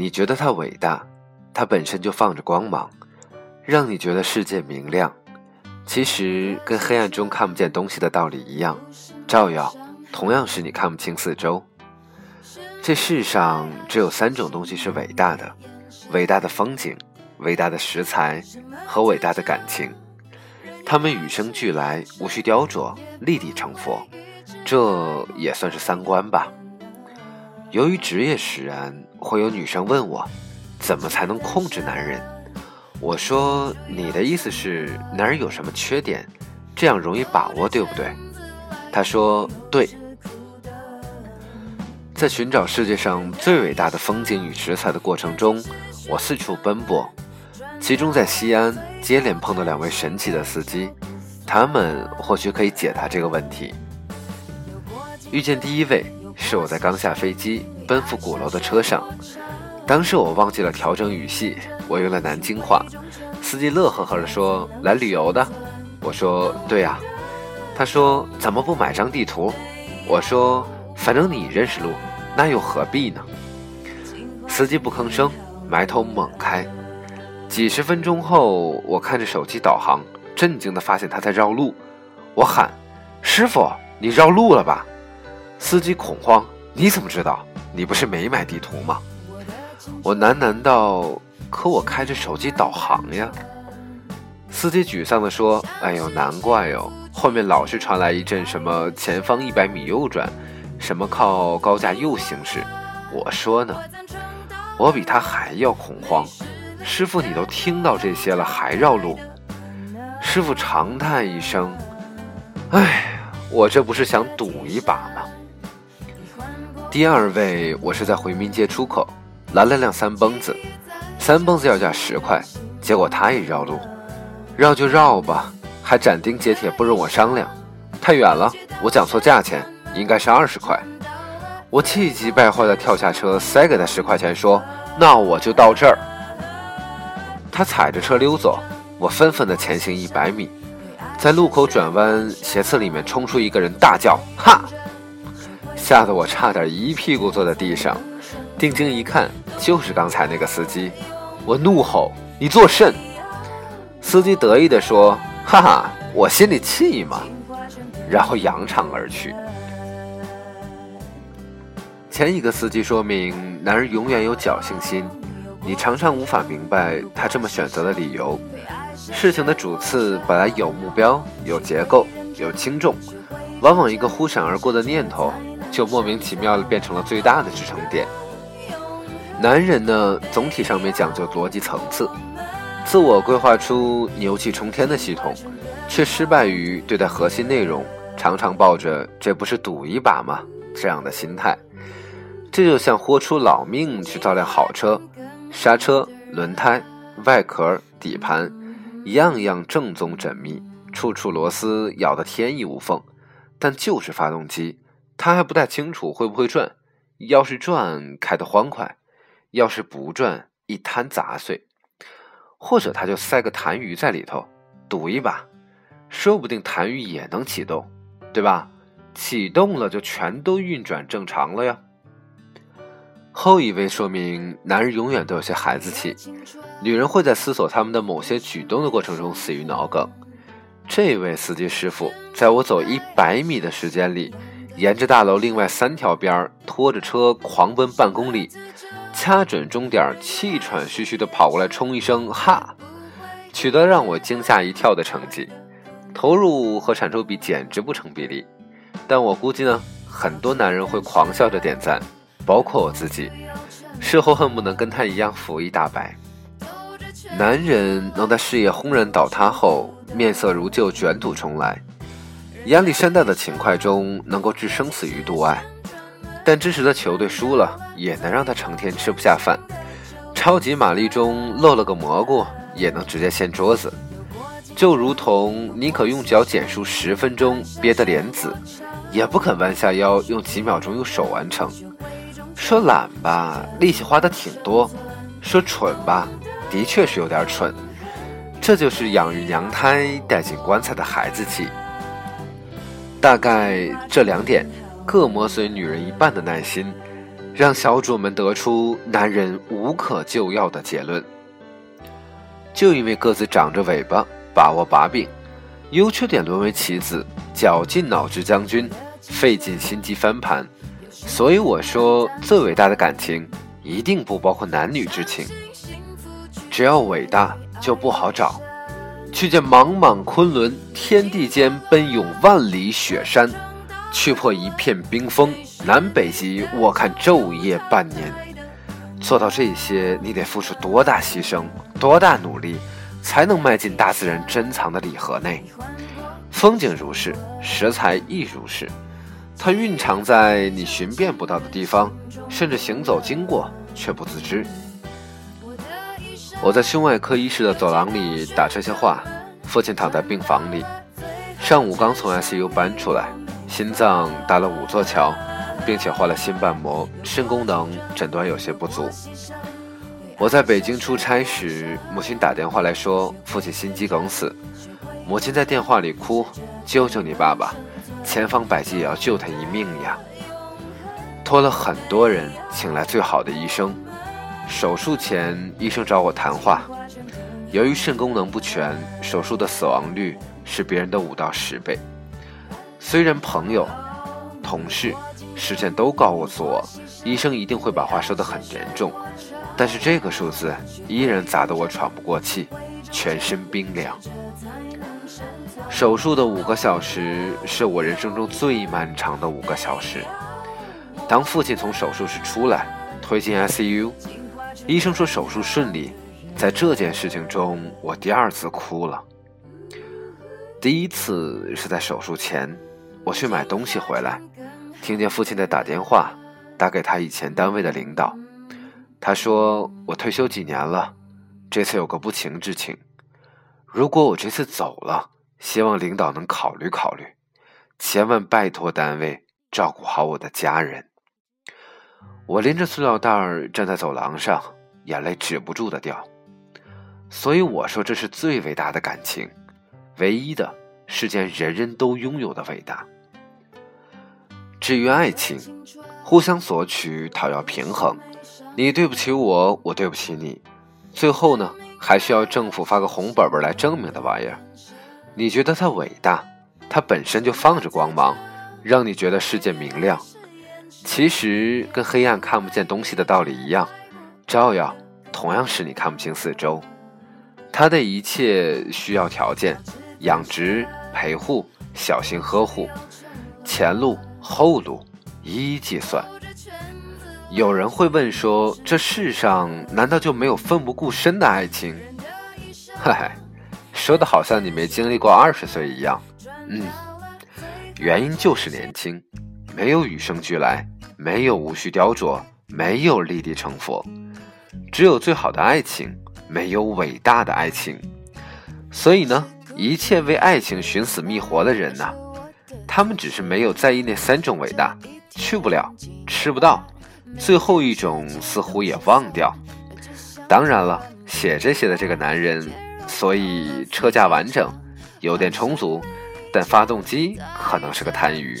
你觉得它伟大，它本身就放着光芒，让你觉得世界明亮。其实跟黑暗中看不见东西的道理一样，照耀同样是你看不清四周。这世上只有三种东西是伟大的：伟大的风景、伟大的食材和伟大的感情。它们与生俱来，无需雕琢，立地成佛。这也算是三观吧。由于职业使然，会有女生问我，怎么才能控制男人？我说，你的意思是男人有什么缺点，这样容易把握，对不对？他说，对。在寻找世界上最伟大的风景与食材的过程中，我四处奔波，其中在西安接连碰到两位神奇的司机，他们或许可以解答这个问题。遇见第一位。是我在刚下飞机奔赴鼓楼的车上，当时我忘记了调整语气，我用了南京话。司机乐呵呵地说：“来旅游的。”我说：“对呀。”他说：“怎么不买张地图？”我说：“反正你认识路，那又何必呢？”司机不吭声，埋头猛开。几十分钟后，我看着手机导航，震惊地发现他在绕路。我喊：“师傅，你绕路了吧？”司机恐慌，你怎么知道？你不是没买地图吗？我喃喃道：“可我开着手机导航呀。”司机沮丧地说：“哎呦，难怪哟，后面老是传来一阵什么前方一百米右转，什么靠高架右行驶。”我说呢，我比他还要恐慌。师傅，你都听到这些了，还绕路？师傅长叹一声：“哎，我这不是想赌一把吗？”第二位，我是在回民街出口拦了辆三蹦子，三蹦子要价十块，结果他也绕路，绕就绕吧，还斩钉截铁不容我商量，太远了，我讲错价钱，应该是二十块，我气急败坏的跳下车，塞给他十块钱，说那我就到这儿。他踩着车溜走，我愤愤的前行一百米，在路口转弯，斜刺里面冲出一个人，大叫哈。吓得我差点一屁股坐在地上，定睛一看，就是刚才那个司机。我怒吼：“你作甚？”司机得意地说：“哈哈，我心里气嘛。”然后扬长而去。前一个司机说明，男人永远有侥幸心，你常常无法明白他这么选择的理由。事情的主次本来有目标、有结构、有轻重，往往一个忽闪而过的念头。就莫名其妙的变成了最大的支撑点。男人呢，总体上面讲究逻辑层次，自我规划出牛气冲天的系统，却失败于对待核心内容，常常抱着“这不是赌一把吗”这样的心态。这就像豁出老命去造辆好车，刹车、轮胎、外壳、底盘，样样正宗缜密，处处螺丝咬得天衣无缝，但就是发动机。他还不太清楚会不会转，要是转开得欢快，要是不转一摊杂碎，或者他就塞个痰盂在里头，赌一把，说不定痰盂也能启动，对吧？启动了就全都运转正常了呀。后一位说明，男人永远都有些孩子气，女人会在思索他们的某些举动的过程中死于脑梗。这位司机师傅，在我走一百米的时间里。沿着大楼另外三条边拖着车狂奔半公里，掐准终点，气喘吁吁地跑过来，冲一声“哈”，取得让我惊吓一跳的成绩，投入和产出比简直不成比例。但我估计呢，很多男人会狂笑着点赞，包括我自己，事后恨不能跟他一样扶一大白。男人能在事业轰然倒塌后，面色如旧，卷土重来。亚历山大的勤快中，能够置生死于度外，但支持的球队输了，也能让他成天吃不下饭。超级玛丽中漏了个蘑菇，也能直接掀桌子。就如同宁可用脚减速十分钟憋得脸紫，也不肯弯下腰用几秒钟用手完成。说懒吧，力气花的挺多；说蠢吧，的确是有点蠢。这就是养育娘胎带进棺材的孩子气。大概这两点各磨损女人一半的耐心，让小主们得出男人无可救药的结论。就因为各自长着尾巴，把握把柄，优缺点沦为棋子，绞尽脑汁将军，费尽心机翻盘。所以我说，最伟大的感情一定不包括男女之情。只要伟大，就不好找。去见茫茫昆仑，天地间奔涌万里雪山，去破一片冰封，南北极我看昼夜半年。做到这些，你得付出多大牺牲，多大努力，才能迈进大自然珍藏的礼盒内？风景如是，食材亦如是，它蕴藏在你寻遍不到的地方，甚至行走经过却不自知。我在胸外科医室的走廊里打这些话，父亲躺在病房里，上午刚从 ICU 搬出来，心脏搭了五座桥。并且换了心瓣膜，肾功能诊断有些不足。我在北京出差时，母亲打电话来说父亲心肌梗死。母亲在电话里哭：“救救你爸爸，千方百计也要救他一命呀！”托了很多人，请来最好的医生。手术前，医生找我谈话。由于肾功能不全，手术的死亡率是别人的五到十倍。虽然朋友、同事。时间都告诉我，医生一定会把话说得很严重，但是这个数字依然砸得我喘不过气，全身冰凉。手术的五个小时是我人生中最漫长的五个小时。当父亲从手术室出来，推进 ICU，医生说手术顺利。在这件事情中，我第二次哭了。第一次是在手术前，我去买东西回来。听见父亲在打电话，打给他以前单位的领导。他说：“我退休几年了，这次有个不情之请。如果我这次走了，希望领导能考虑考虑，千万拜托单位照顾好我的家人。”我拎着塑料袋儿站在走廊上，眼泪止不住的掉。所以我说，这是最伟大的感情，唯一的，世间人人都拥有的伟大。至于爱情，互相索取，讨要平衡，你对不起我，我对不起你，最后呢，还需要政府发个红本本来证明的玩意儿。你觉得它伟大，它本身就放着光芒，让你觉得世界明亮。其实跟黑暗看不见东西的道理一样，照耀同样使你看不清四周。它的一切需要条件，养殖、陪护、小心呵护，前路。后路一一计算。有人会问说：“这世上难道就没有奋不顾身的爱情？”嗨嗨，说的好像你没经历过二十岁一样。嗯，原因就是年轻，没有与生俱来，没有无需雕琢，没有立地成佛，只有最好的爱情，没有伟大的爱情。所以呢，一切为爱情寻死觅活的人呐。他们只是没有在意那三种伟大，去不了，吃不到，最后一种似乎也忘掉。当然了，写这些的这个男人，所以车架完整，油电充足，但发动机可能是个贪鱼。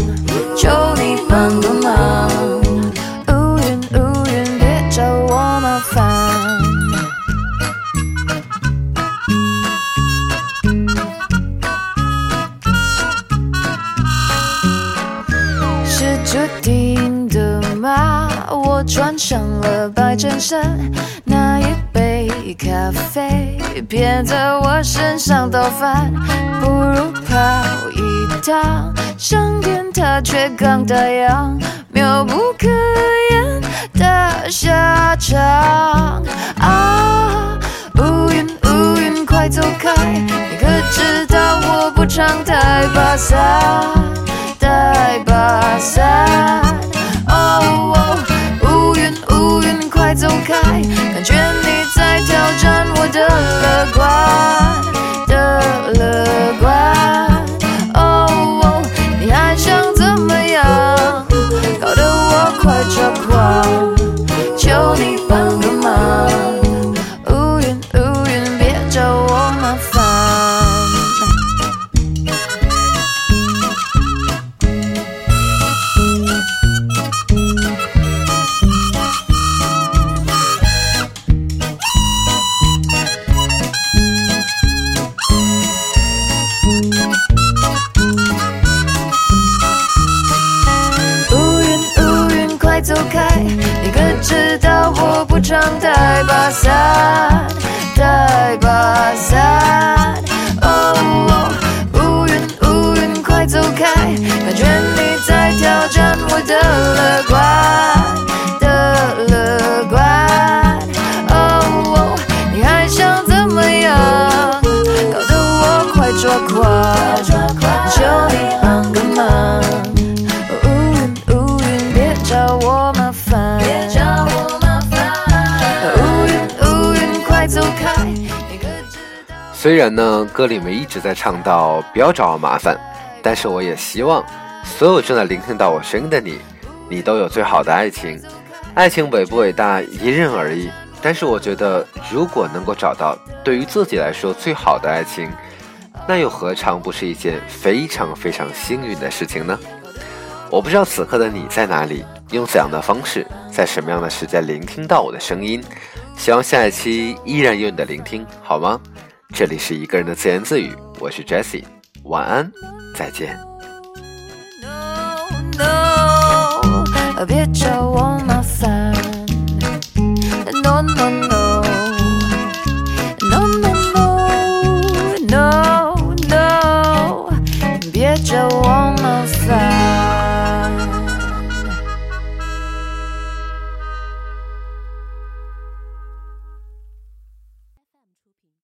忙不忙乌云乌云别找我麻烦是注定的吗我穿上了白衬衫拿一杯咖啡偏在我身上倒翻不如跑一趟却刚打烊，妙不可言的下场。啊，乌云乌云快走开，你可知道我不常带把伞，带把伞。哦。乌云乌云快走开！感觉你带把虽然呢，歌里面一直在唱到不要找我麻烦，但是我也希望所有正在聆听到我声音的你，你都有最好的爱情。爱情伟不伟大，因人而异。但是我觉得，如果能够找到对于自己来说最好的爱情，那又何尝不是一件非常非常幸运的事情呢？我不知道此刻的你在哪里，用怎样的方式，在什么样的时间聆听到我的声音。希望下一期依然有你的聆听，好吗？这里是一个人的自言自语，我是 Jessie，晚安，再见。